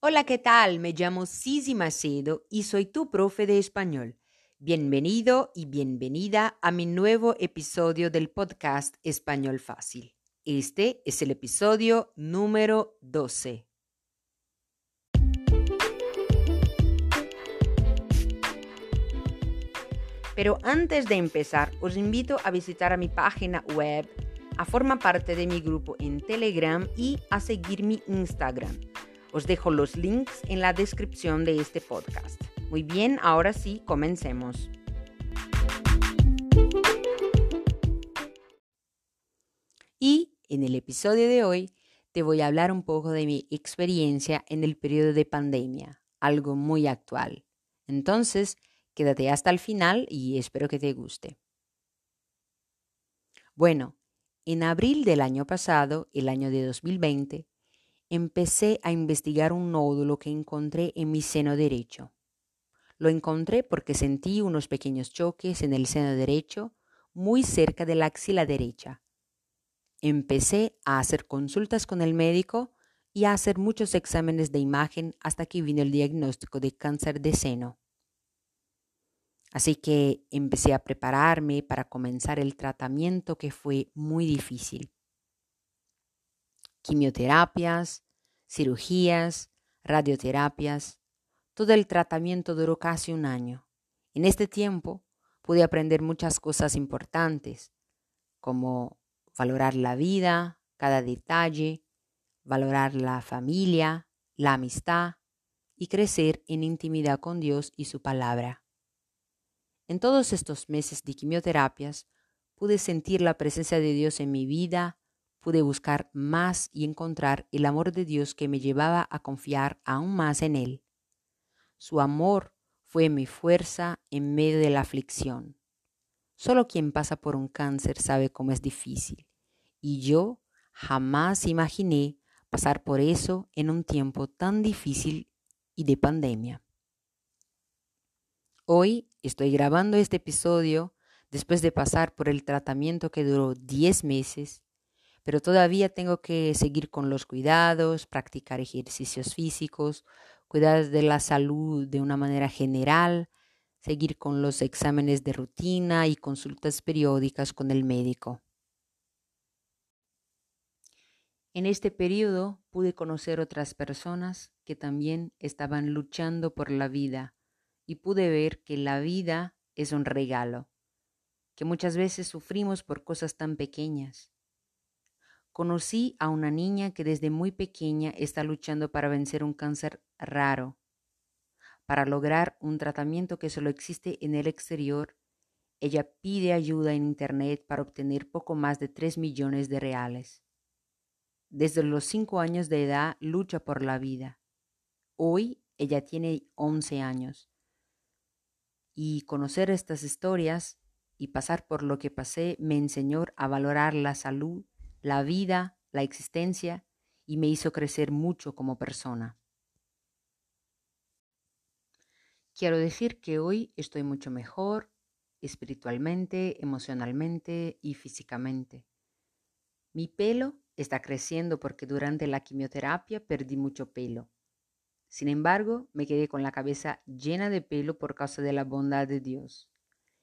Hola, ¿qué tal? Me llamo Sisi Macedo y soy tu profe de español. Bienvenido y bienvenida a mi nuevo episodio del podcast Español Fácil. Este es el episodio número 12. Pero antes de empezar, os invito a visitar mi página web, a formar parte de mi grupo en Telegram y a seguir mi Instagram. Os dejo los links en la descripción de este podcast. Muy bien, ahora sí, comencemos. Y en el episodio de hoy te voy a hablar un poco de mi experiencia en el periodo de pandemia, algo muy actual. Entonces, quédate hasta el final y espero que te guste. Bueno, en abril del año pasado, el año de 2020, empecé a investigar un nódulo que encontré en mi seno derecho. Lo encontré porque sentí unos pequeños choques en el seno derecho, muy cerca de la axila derecha. Empecé a hacer consultas con el médico y a hacer muchos exámenes de imagen hasta que vino el diagnóstico de cáncer de seno. Así que empecé a prepararme para comenzar el tratamiento que fue muy difícil quimioterapias, cirugías, radioterapias. Todo el tratamiento duró casi un año. En este tiempo pude aprender muchas cosas importantes, como valorar la vida, cada detalle, valorar la familia, la amistad y crecer en intimidad con Dios y su palabra. En todos estos meses de quimioterapias pude sentir la presencia de Dios en mi vida, pude buscar más y encontrar el amor de Dios que me llevaba a confiar aún más en Él. Su amor fue mi fuerza en medio de la aflicción. Solo quien pasa por un cáncer sabe cómo es difícil, y yo jamás imaginé pasar por eso en un tiempo tan difícil y de pandemia. Hoy estoy grabando este episodio después de pasar por el tratamiento que duró 10 meses pero todavía tengo que seguir con los cuidados, practicar ejercicios físicos, cuidar de la salud de una manera general, seguir con los exámenes de rutina y consultas periódicas con el médico. En este periodo pude conocer otras personas que también estaban luchando por la vida y pude ver que la vida es un regalo, que muchas veces sufrimos por cosas tan pequeñas Conocí a una niña que desde muy pequeña está luchando para vencer un cáncer raro. Para lograr un tratamiento que solo existe en el exterior, ella pide ayuda en Internet para obtener poco más de 3 millones de reales. Desde los 5 años de edad lucha por la vida. Hoy ella tiene 11 años. Y conocer estas historias y pasar por lo que pasé me enseñó a valorar la salud la vida, la existencia, y me hizo crecer mucho como persona. Quiero decir que hoy estoy mucho mejor espiritualmente, emocionalmente y físicamente. Mi pelo está creciendo porque durante la quimioterapia perdí mucho pelo. Sin embargo, me quedé con la cabeza llena de pelo por causa de la bondad de Dios.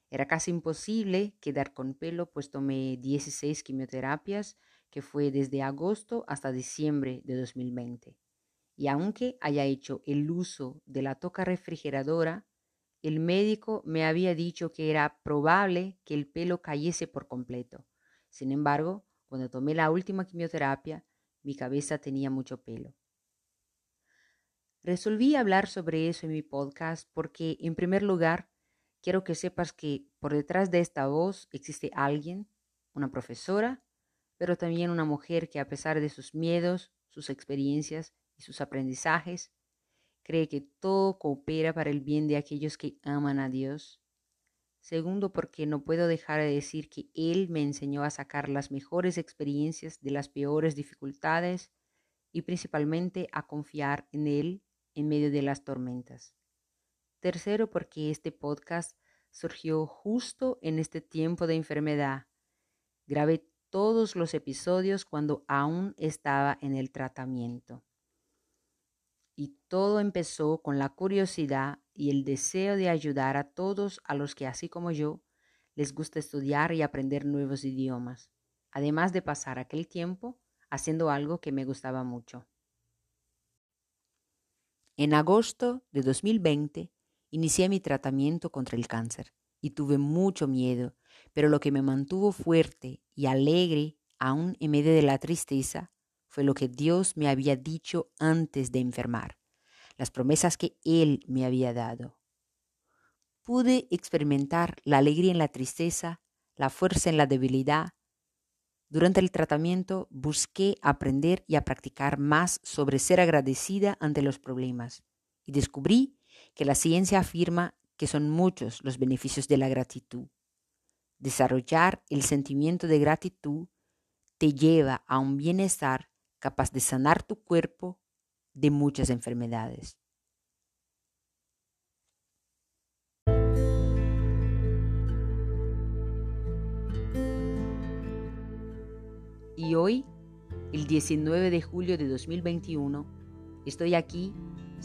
Era casi imposible quedar con pelo, pues tomé 16 quimioterapias, que fue desde agosto hasta diciembre de 2020. Y aunque haya hecho el uso de la toca refrigeradora, el médico me había dicho que era probable que el pelo cayese por completo. Sin embargo, cuando tomé la última quimioterapia, mi cabeza tenía mucho pelo. Resolví hablar sobre eso en mi podcast porque, en primer lugar, quiero que sepas que por detrás de esta voz existe alguien, una profesora, pero también una mujer que a pesar de sus miedos, sus experiencias y sus aprendizajes, cree que todo coopera para el bien de aquellos que aman a Dios. Segundo, porque no puedo dejar de decir que Él me enseñó a sacar las mejores experiencias de las peores dificultades y principalmente a confiar en Él en medio de las tormentas. Tercero, porque este podcast surgió justo en este tiempo de enfermedad. Grabé todos los episodios cuando aún estaba en el tratamiento. Y todo empezó con la curiosidad y el deseo de ayudar a todos a los que, así como yo, les gusta estudiar y aprender nuevos idiomas, además de pasar aquel tiempo haciendo algo que me gustaba mucho. En agosto de 2020 inicié mi tratamiento contra el cáncer y tuve mucho miedo, pero lo que me mantuvo fuerte y alegre aún en medio de la tristeza fue lo que Dios me había dicho antes de enfermar, las promesas que Él me había dado. Pude experimentar la alegría en la tristeza, la fuerza en la debilidad. Durante el tratamiento busqué aprender y a practicar más sobre ser agradecida ante los problemas y descubrí que la ciencia afirma que son muchos los beneficios de la gratitud. Desarrollar el sentimiento de gratitud te lleva a un bienestar capaz de sanar tu cuerpo de muchas enfermedades. Y hoy, el 19 de julio de 2021, estoy aquí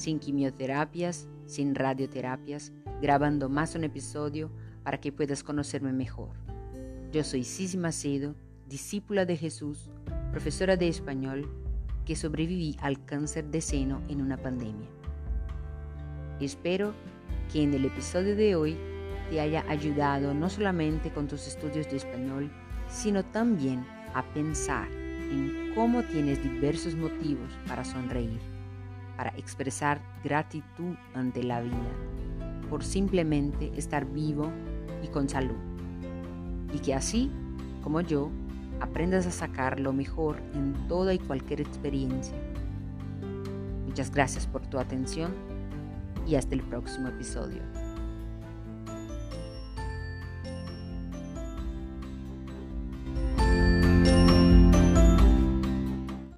sin quimioterapias, sin radioterapias, grabando más un episodio para que puedas conocerme mejor. Yo soy Sisi Macedo, discípula de Jesús, profesora de español, que sobreviví al cáncer de seno en una pandemia. Espero que en el episodio de hoy te haya ayudado no solamente con tus estudios de español, sino también a pensar en cómo tienes diversos motivos para sonreír, para expresar gratitud ante la vida, por simplemente estar vivo y con salud. Y que así, como yo, aprendas a sacar lo mejor en toda y cualquier experiencia. Muchas gracias por tu atención y hasta el próximo episodio.